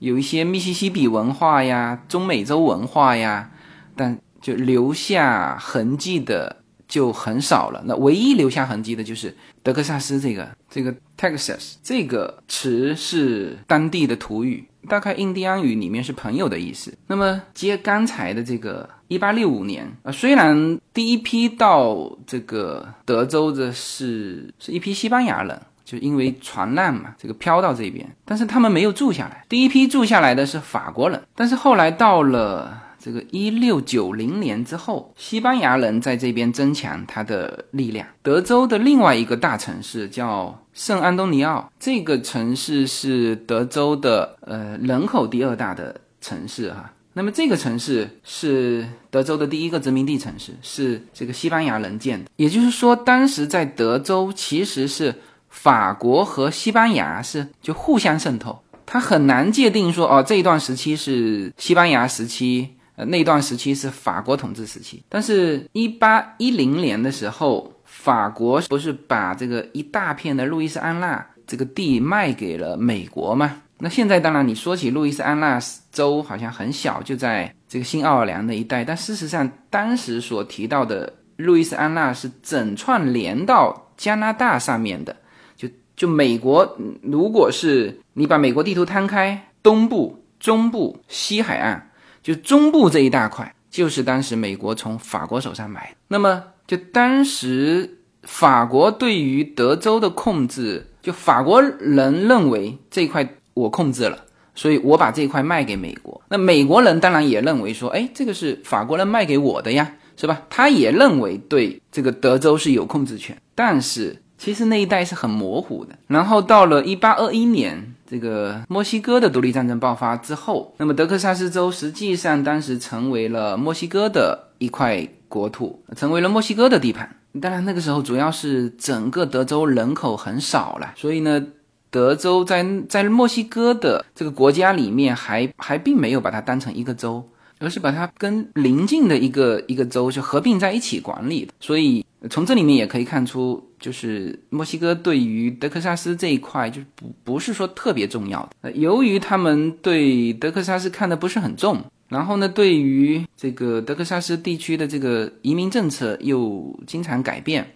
有一些密西西比文化呀、中美洲文化呀，但就留下痕迹的就很少了。那唯一留下痕迹的就是德克萨斯这个这个 Texas 这个词是当地的土语。大概印第安语里面是朋友的意思。那么接刚才的这个一八六五年啊，虽然第一批到这个德州的是是一批西班牙人，就因为船难嘛，这个飘到这边，但是他们没有住下来。第一批住下来的是法国人，但是后来到了。这个一六九零年之后，西班牙人在这边增强他的力量。德州的另外一个大城市叫圣安东尼奥，这个城市是德州的呃人口第二大的城市哈。那么这个城市是德州的第一个殖民地城市，是这个西班牙人建的。也就是说，当时在德州其实是法国和西班牙是就互相渗透，它很难界定说哦这一段时期是西班牙时期。呃，那段时期是法国统治时期，但是，一八一零年的时候，法国不是把这个一大片的路易斯安那这个地卖给了美国吗？那现在当然你说起路易斯安那州好像很小，就在这个新奥尔良的一带，但事实上当时所提到的路易斯安那是整串连到加拿大上面的，就就美国，如果是你把美国地图摊开，东部、中部、西海岸。就中部这一大块，就是当时美国从法国手上买。那么，就当时法国对于德州的控制，就法国人认为这块我控制了，所以我把这块卖给美国。那美国人当然也认为说，哎，这个是法国人卖给我的呀，是吧？他也认为对这个德州是有控制权。但是其实那一带是很模糊的。然后到了一八二一年。这个墨西哥的独立战争爆发之后，那么德克萨斯州实际上当时成为了墨西哥的一块国土，成为了墨西哥的地盘。当然，那个时候主要是整个德州人口很少了，所以呢，德州在在墨西哥的这个国家里面还还并没有把它当成一个州。而是把它跟邻近的一个一个州就合并在一起管理的。所以从这里面也可以看出，就是墨西哥对于德克萨斯这一块就不不是说特别重要的。由于他们对德克萨斯看的不是很重。然后呢，对于这个德克萨斯地区的这个移民政策又经常改变，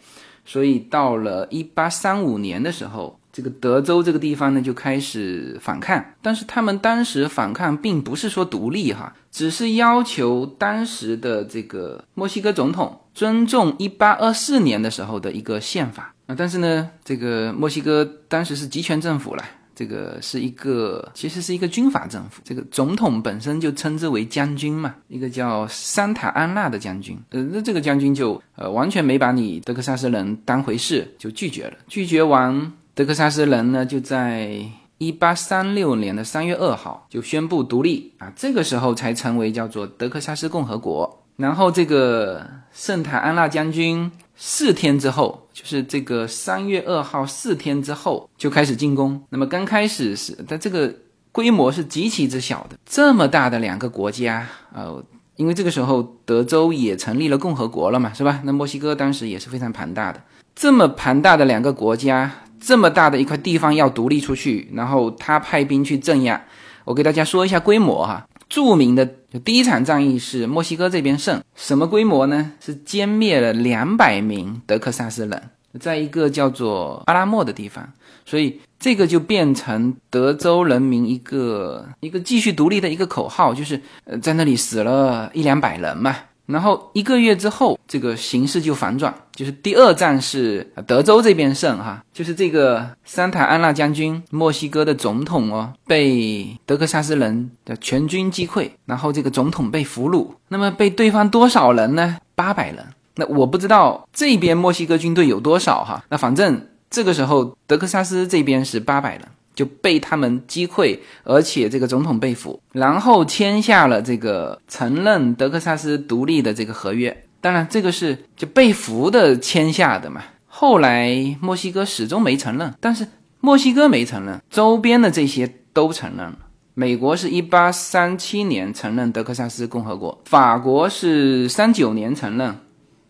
所以到了一八三五年的时候，这个德州这个地方呢就开始反抗。但是他们当时反抗并不是说独立哈，只是要求当时的这个墨西哥总统尊重一八二四年的时候的一个宪法啊。但是呢，这个墨西哥当时是集权政府了。这个是一个，其实是一个军阀政府。这个总统本身就称之为将军嘛，一个叫桑塔安娜的将军。呃，那这个将军就呃完全没把你德克萨斯人当回事，就拒绝了。拒绝完，德克萨斯人呢就在一八三六年的三月二号就宣布独立啊，这个时候才成为叫做德克萨斯共和国。然后这个圣塔安娜将军。四天之后，就是这个三月二号，四天之后就开始进攻。那么刚开始是，但这个规模是极其之小的。这么大的两个国家，呃，因为这个时候德州也成立了共和国了嘛，是吧？那墨西哥当时也是非常庞大的。这么庞大的两个国家，这么大的一块地方要独立出去，然后他派兵去镇压。我给大家说一下规模哈。著名的第一场战役是墨西哥这边胜，什么规模呢？是歼灭了两百名德克萨斯人，在一个叫做阿拉莫的地方，所以这个就变成德州人民一个一个继续独立的一个口号，就是呃在那里死了一两百人嘛。然后一个月之后，这个形势就反转，就是第二战是德州这边胜哈，就是这个桑塔安娜将军，墨西哥的总统哦，被德克萨斯人的全军击溃，然后这个总统被俘虏。那么被对方多少人呢？八百人。那我不知道这边墨西哥军队有多少哈，那反正这个时候德克萨斯这边是八百人。就被他们击溃，而且这个总统被俘，然后签下了这个承认德克萨斯独立的这个合约。当然，这个是就被俘的签下的嘛。后来墨西哥始终没承认，但是墨西哥没承认，周边的这些都承认了。美国是一八三七年承认德克萨斯共和国，法国是三九年承认，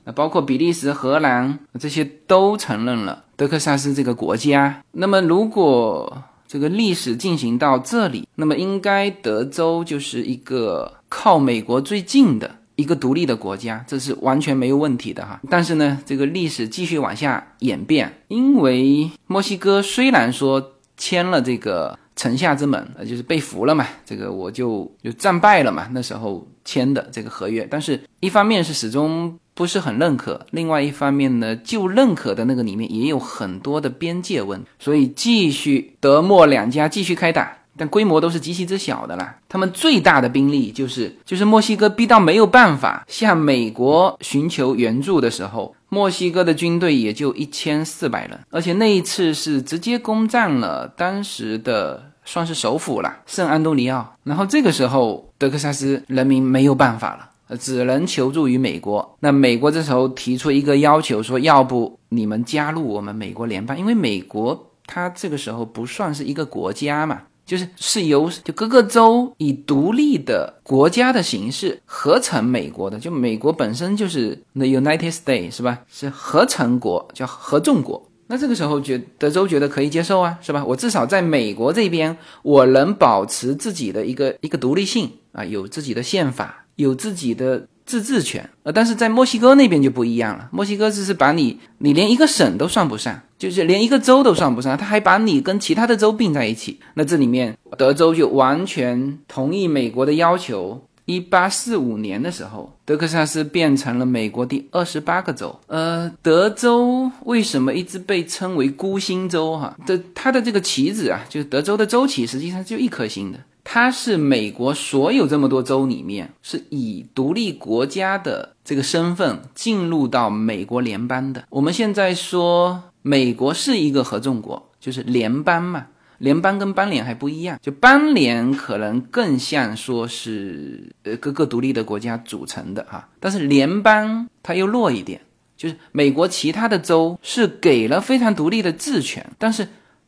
那包括比利时、荷兰这些都承认了德克萨斯这个国家。那么如果这个历史进行到这里，那么应该德州就是一个靠美国最近的一个独立的国家，这是完全没有问题的哈。但是呢，这个历史继续往下演变，因为墨西哥虽然说签了这个城下之盟，呃，就是被俘了嘛，这个我就就战败了嘛，那时候签的这个合约，但是一方面是始终。不是很认可。另外一方面呢，就认可的那个里面也有很多的边界问题，所以继续德墨两家继续开打，但规模都是极其之小的啦。他们最大的兵力就是就是墨西哥逼到没有办法向美国寻求援助的时候，墨西哥的军队也就一千四百人，而且那一次是直接攻占了当时的算是首府了圣安东尼奥。然后这个时候德克萨斯人民没有办法了。呃，只能求助于美国。那美国这时候提出一个要求，说要不你们加入我们美国联邦，因为美国它这个时候不算是一个国家嘛，就是是由就各个州以独立的国家的形式合成美国的，就美国本身就是 the United States 是吧？是合成国，叫合众国。那这个时候觉德州觉得可以接受啊，是吧？我至少在美国这边，我能保持自己的一个一个独立性啊，有自己的宪法。有自己的自治权，呃，但是在墨西哥那边就不一样了。墨西哥只是把你，你连一个省都算不上，就是连一个州都算不上，他还把你跟其他的州并在一起。那这里面，德州就完全同意美国的要求。一八四五年的时候，德克萨斯变成了美国第二十八个州。呃，德州为什么一直被称为孤星州？哈，的它的这个旗子啊，就是德州的州旗，实际上就一颗星的。它是美国所有这么多州里面，是以独立国家的这个身份进入到美国联邦的。我们现在说美国是一个合众国，就是联邦嘛。联邦跟邦联还不一样，就邦联可能更像说是呃各个独立的国家组成的哈，但是联邦它又弱一点，就是美国其他的州是给了非常独立的治权，但是。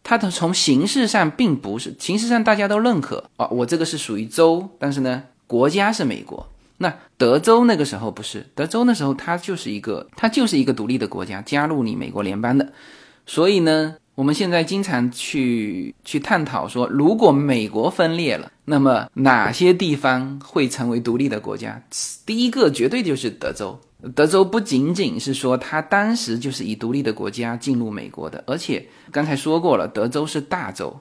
它的从形式上并不是，形式上大家都认可啊，我这个是属于州，但是呢，国家是美国。那德州那个时候不是，德州那时候它就是一个，它就是一个独立的国家，加入你美国联邦的。所以呢，我们现在经常去去探讨说，如果美国分裂了，那么哪些地方会成为独立的国家？第一个绝对就是德州。德州不仅仅是说它当时就是以独立的国家进入美国的，而且刚才说过了，德州是大州，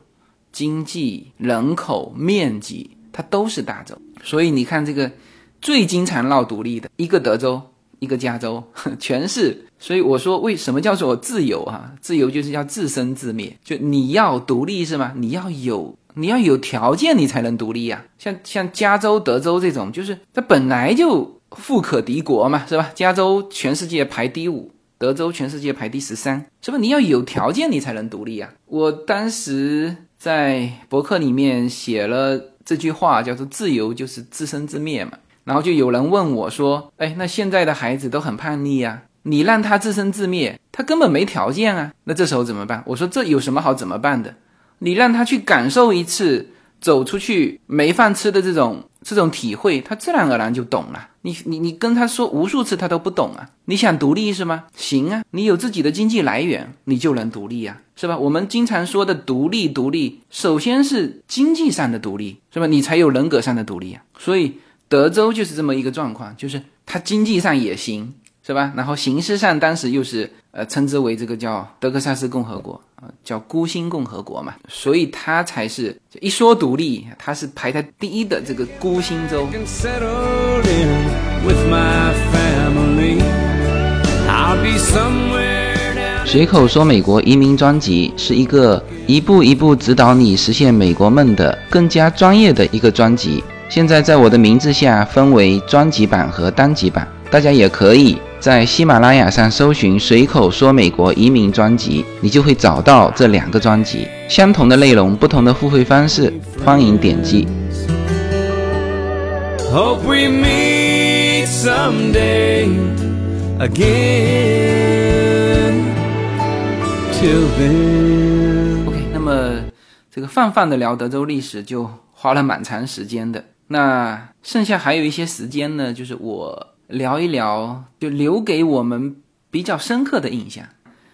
经济、人口、面积它都是大州。所以你看这个。最经常闹独立的一个德州，一个加州，(laughs) 全是。所以我说，为什么叫做自由啊？自由就是要自生自灭，就你要独立是吗？你要有，你要有条件，你才能独立呀。像像加州、德州这种，就是它本来就富可敌国嘛，是吧？加州全世界排第五，德州全世界排第十三，是吧？你要有条件，你才能独立啊。我当时在博客里面写了这句话，叫做“自由就是自生自灭”嘛。然后就有人问我说：“哎，那现在的孩子都很叛逆呀，你让他自生自灭，他根本没条件啊。那这时候怎么办？”我说：“这有什么好怎么办的？你让他去感受一次走出去没饭吃的这种这种体会，他自然而然就懂了。你你你跟他说无数次，他都不懂啊。你想独立是吗？行啊，你有自己的经济来源，你就能独立呀，是吧？我们经常说的独立，独立，首先是经济上的独立，是吧？你才有人格上的独立啊。所以。德州就是这么一个状况，就是它经济上也行，是吧？然后形式上当时又是呃称之为这个叫德克萨斯共和国啊，叫孤星共和国嘛，所以它才是一说独立，它是排在第一的这个孤星州。随口说美国移民专辑是一个一步一步指导你实现美国梦的更加专业的一个专辑。现在在我的名字下分为专辑版和单集版，大家也可以在喜马拉雅上搜寻“随口说美国移民专辑”，你就会找到这两个专辑，相同的内容，不同的付费方式，欢迎点击。Hope we meet someday again. Till then. OK，那么这个泛泛的聊德州历史就花了蛮长时间的。那剩下还有一些时间呢，就是我聊一聊，就留给我们比较深刻的印象。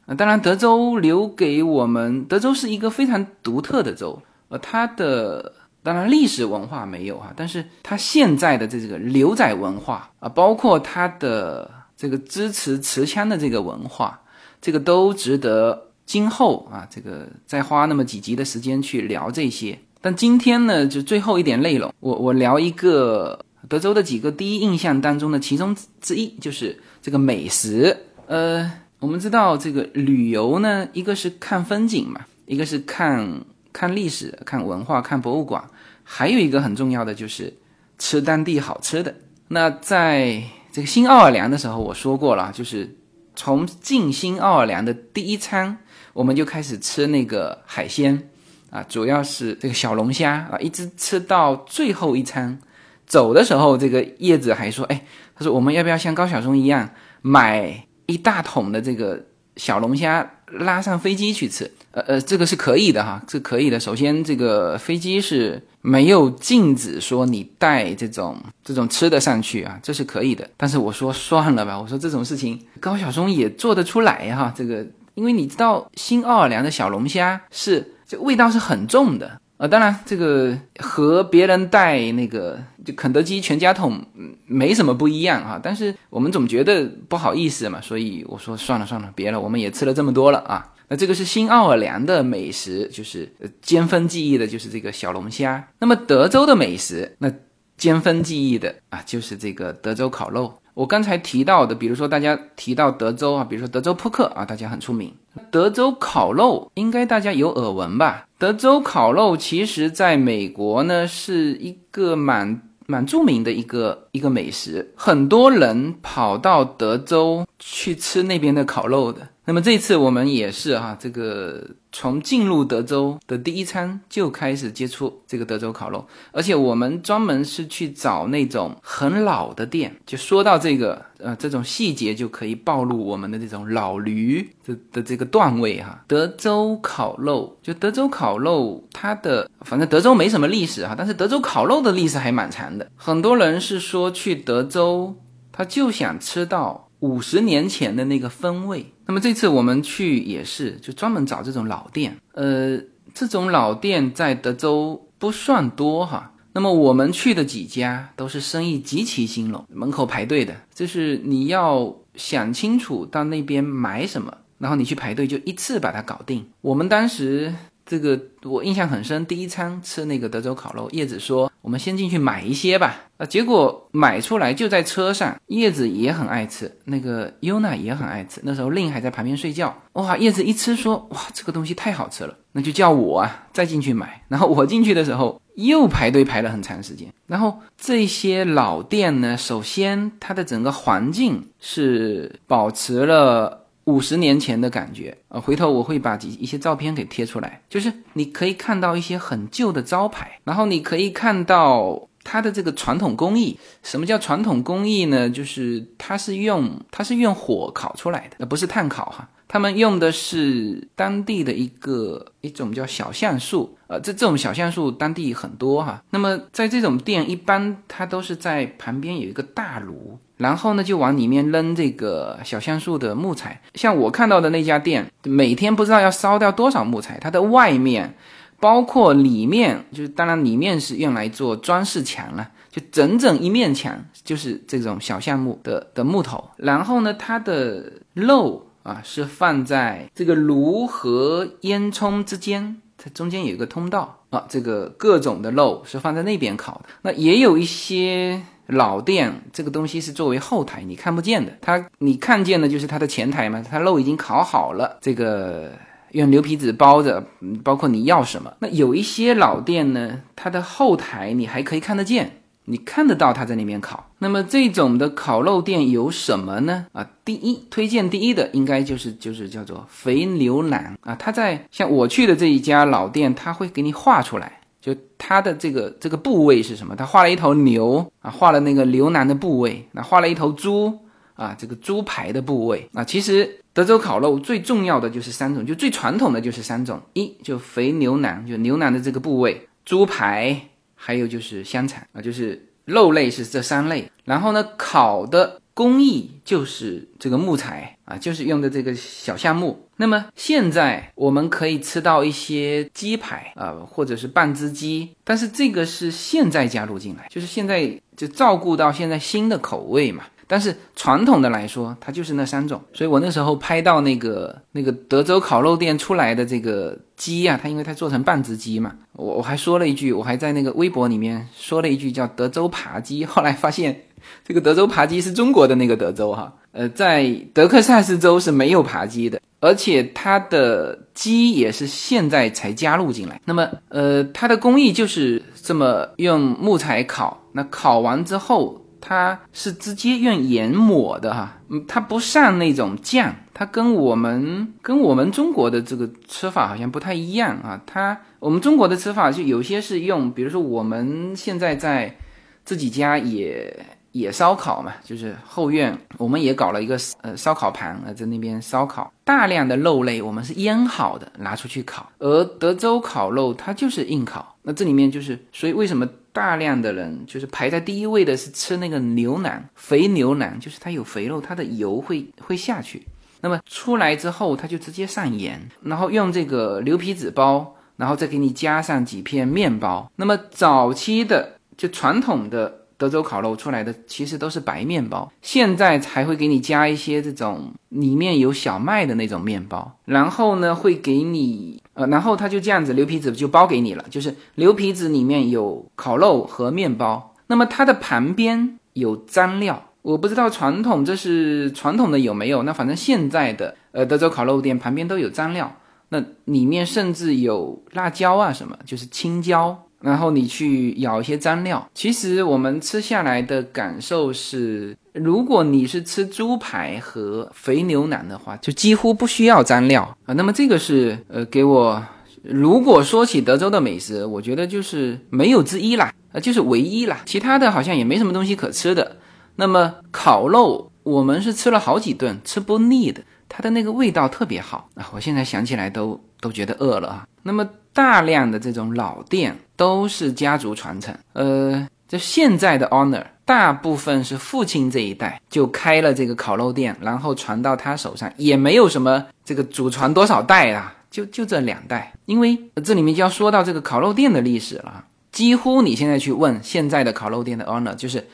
啊，当然，德州留给我们，德州是一个非常独特的州，呃，它的当然历史文化没有哈，但是它现在的这个牛仔文化啊，包括它的这个支持持枪的这个文化，这个都值得今后啊，这个再花那么几集的时间去聊这些。但今天呢，就最后一点内容，我我聊一个德州的几个第一印象当中的其中之一，就是这个美食。呃，我们知道这个旅游呢，一个是看风景嘛，一个是看看历史、看文化、看博物馆，还有一个很重要的就是吃当地好吃的。那在这个新奥尔良的时候，我说过了，就是从进新奥尔良的第一餐，我们就开始吃那个海鲜。啊，主要是这个小龙虾啊，一直吃到最后一餐。走的时候，这个叶子还说：“哎，他说我们要不要像高晓松一样买一大桶的这个小龙虾拉上飞机去吃？”呃呃，这个是可以的哈，是可以的。首先，这个飞机是没有禁止说你带这种这种吃的上去啊，这是可以的。但是我说算了吧，我说这种事情高晓松也做得出来哈。这个，因为你知道新奥尔良的小龙虾是。这味道是很重的啊，当然这个和别人带那个就肯德基全家桶没什么不一样啊，但是我们总觉得不好意思嘛，所以我说算了算了，别了，我们也吃了这么多了啊。那这个是新奥尔良的美食，就是尖峰记忆的，就是这个小龙虾。那么德州的美食，那尖峰记忆的啊，就是这个德州烤肉。我刚才提到的，比如说大家提到德州啊，比如说德州扑克啊，大家很出名。德州烤肉应该大家有耳闻吧？德州烤肉其实在美国呢是一个蛮蛮著名的一个一个美食，很多人跑到德州去吃那边的烤肉的。那么这次我们也是哈，这个从进入德州的第一餐就开始接触这个德州烤肉，而且我们专门是去找那种很老的店。就说到这个，呃，这种细节就可以暴露我们的这种老驴的的这个段位哈。德州烤肉，就德州烤肉，它的反正德州没什么历史哈，但是德州烤肉的历史还蛮长的。很多人是说去德州，他就想吃到。五十年前的那个风味，那么这次我们去也是，就专门找这种老店。呃，这种老店在德州不算多哈。那么我们去的几家都是生意极其兴隆，门口排队的，就是你要想清楚到那边买什么，然后你去排队就一次把它搞定。我们当时。这个我印象很深，第一餐吃那个德州烤肉，叶子说我们先进去买一些吧，啊，结果买出来就在车上，叶子也很爱吃，那个优娜也很爱吃，那时候令还在旁边睡觉，哇，叶子一吃说哇这个东西太好吃了，那就叫我啊再进去买，然后我进去的时候又排队排了很长时间，然后这些老店呢，首先它的整个环境是保持了。五十年前的感觉，呃，回头我会把几一些照片给贴出来，就是你可以看到一些很旧的招牌，然后你可以看到它的这个传统工艺。什么叫传统工艺呢？就是它是用它是用火烤出来的，呃，不是炭烤哈。他们用的是当地的一个一种叫小橡树，呃，这这种小橡树当地很多哈。那么在这种店，一般它都是在旁边有一个大炉。然后呢，就往里面扔这个小橡树的木材。像我看到的那家店，每天不知道要烧掉多少木材。它的外面，包括里面，就是当然里面是用来做装饰墙了，就整整一面墙就是这种小橡木的的木头。然后呢，它的肉啊是放在这个炉和烟囱之间，它中间有一个通道啊，这个各种的肉是放在那边烤的。那也有一些。老店这个东西是作为后台，你看不见的。它你看见的就是它的前台嘛，它肉已经烤好了，这个用牛皮纸包着，包括你要什么。那有一些老店呢，它的后台你还可以看得见，你看得到它在那边烤。那么这种的烤肉店有什么呢？啊，第一推荐第一的应该就是就是叫做肥牛腩啊。它在像我去的这一家老店，它会给你画出来。就它的这个这个部位是什么？他画了一头牛啊，画了那个牛腩的部位，那画了一头猪啊，这个猪排的部位啊。其实德州烤肉最重要的就是三种，就最传统的就是三种：一就肥牛腩，就牛腩的这个部位；猪排，还有就是香肠啊，就是肉类是这三类。然后呢，烤的工艺就是这个木材啊，就是用的这个小橡木。那么现在我们可以吃到一些鸡排啊，或者是半只鸡，但是这个是现在加入进来，就是现在就照顾到现在新的口味嘛。但是传统的来说，它就是那三种。所以我那时候拍到那个那个德州烤肉店出来的这个鸡啊，它因为它做成半只鸡嘛，我我还说了一句，我还在那个微博里面说了一句叫德州扒鸡，(laughs) 后来发现这个德州扒鸡是中国的那个德州哈，呃，在德克萨斯州是没有扒鸡的。而且它的鸡也是现在才加入进来。那么，呃，它的工艺就是这么用木材烤。那烤完之后，它是直接用盐抹的哈。嗯，它不上那种酱，它跟我们跟我们中国的这个吃法好像不太一样啊。它我们中国的吃法就有些是用，比如说我们现在在自己家也。野烧烤嘛，就是后院，我们也搞了一个呃烧烤盘啊，在那边烧烤，大量的肉类我们是腌好的，拿出去烤。而德州烤肉它就是硬烤，那这里面就是，所以为什么大量的人就是排在第一位的是吃那个牛腩，肥牛腩，就是它有肥肉，它的油会会下去。那么出来之后，它就直接上盐，然后用这个牛皮纸包，然后再给你加上几片面包。那么早期的就传统的。德州烤肉出来的其实都是白面包，现在才会给你加一些这种里面有小麦的那种面包，然后呢会给你呃，然后他就这样子牛皮纸就包给你了，就是牛皮纸里面有烤肉和面包，那么它的旁边有蘸料，我不知道传统这是传统的有没有，那反正现在的呃德州烤肉店旁边都有蘸料，那里面甚至有辣椒啊什么，就是青椒。然后你去舀一些蘸料，其实我们吃下来的感受是，如果你是吃猪排和肥牛腩的话，就几乎不需要蘸料啊。那么这个是呃给我，如果说起德州的美食，我觉得就是没有之一啦，呃就是唯一啦，其他的好像也没什么东西可吃的。那么烤肉，我们是吃了好几顿，吃不腻的。它的那个味道特别好啊！我现在想起来都都觉得饿了啊。那么大量的这种老店都是家族传承，呃，这现在的 Honor 大部分是父亲这一代就开了这个烤肉店，然后传到他手上，也没有什么这个祖传多少代啊，就就这两代。因为这里面就要说到这个烤肉店的历史了，几乎你现在去问现在的烤肉店的 Honor，就是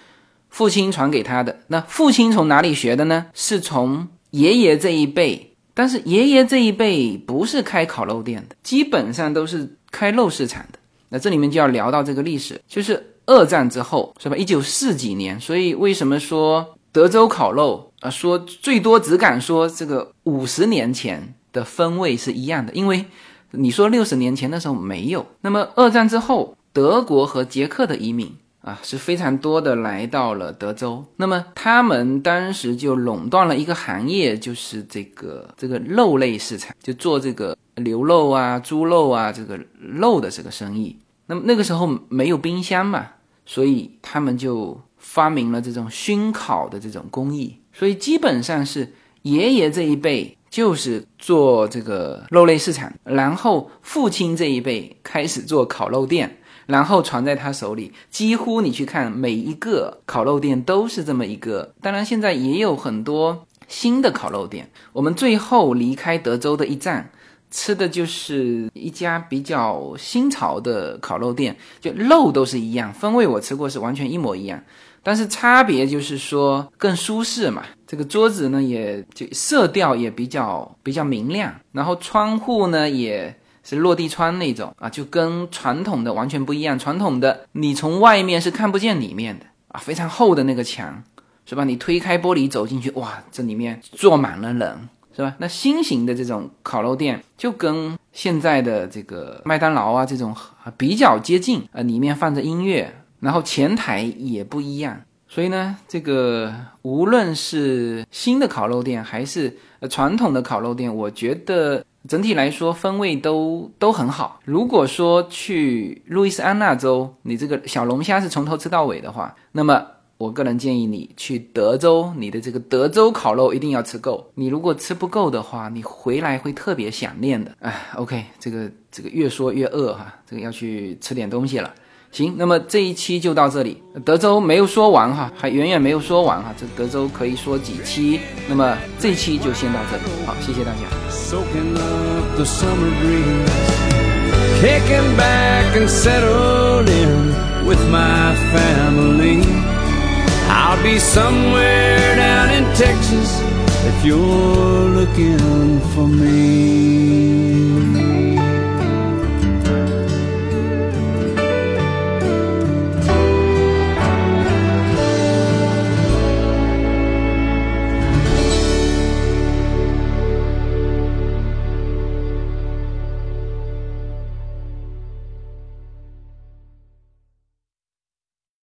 父亲传给他的。那父亲从哪里学的呢？是从。爷爷这一辈，但是爷爷这一辈不是开烤肉店的，基本上都是开肉市场的。那这里面就要聊到这个历史，就是二战之后，是吧？一九四几年，所以为什么说德州烤肉啊？说最多只敢说这个五十年前的风味是一样的，因为你说六十年前的时候没有。那么二战之后，德国和捷克的移民。啊，是非常多的来到了德州，那么他们当时就垄断了一个行业，就是这个这个肉类市场，就做这个牛肉啊、猪肉啊这个肉的这个生意。那么那个时候没有冰箱嘛，所以他们就发明了这种熏烤的这种工艺。所以基本上是爷爷这一辈就是做这个肉类市场，然后父亲这一辈开始做烤肉店。然后传在他手里，几乎你去看每一个烤肉店都是这么一个。当然，现在也有很多新的烤肉店。我们最后离开德州的一站，吃的就是一家比较新潮的烤肉店，就肉都是一样，风味我吃过是完全一模一样，但是差别就是说更舒适嘛。这个桌子呢，也就色调也比较比较明亮，然后窗户呢也。是落地窗那种啊，就跟传统的完全不一样。传统的你从外面是看不见里面的啊，非常厚的那个墙，是吧？你推开玻璃走进去，哇，这里面坐满了人，是吧？那新型的这种烤肉店就跟现在的这个麦当劳啊这种比较接近啊，里面放着音乐，然后前台也不一样。所以呢，这个无论是新的烤肉店还是传统的烤肉店，我觉得。整体来说，风味都都很好。如果说去路易斯安那州，你这个小龙虾是从头吃到尾的话，那么我个人建议你去德州，你的这个德州烤肉一定要吃够。你如果吃不够的话，你回来会特别想念的。哎，OK，这个这个越说越饿哈，这个要去吃点东西了。行，那么这一期就到这里。德州没有说完哈，还远远没有说完哈。这德州可以说几期，那么这一期就先到这里。好，谢谢大家。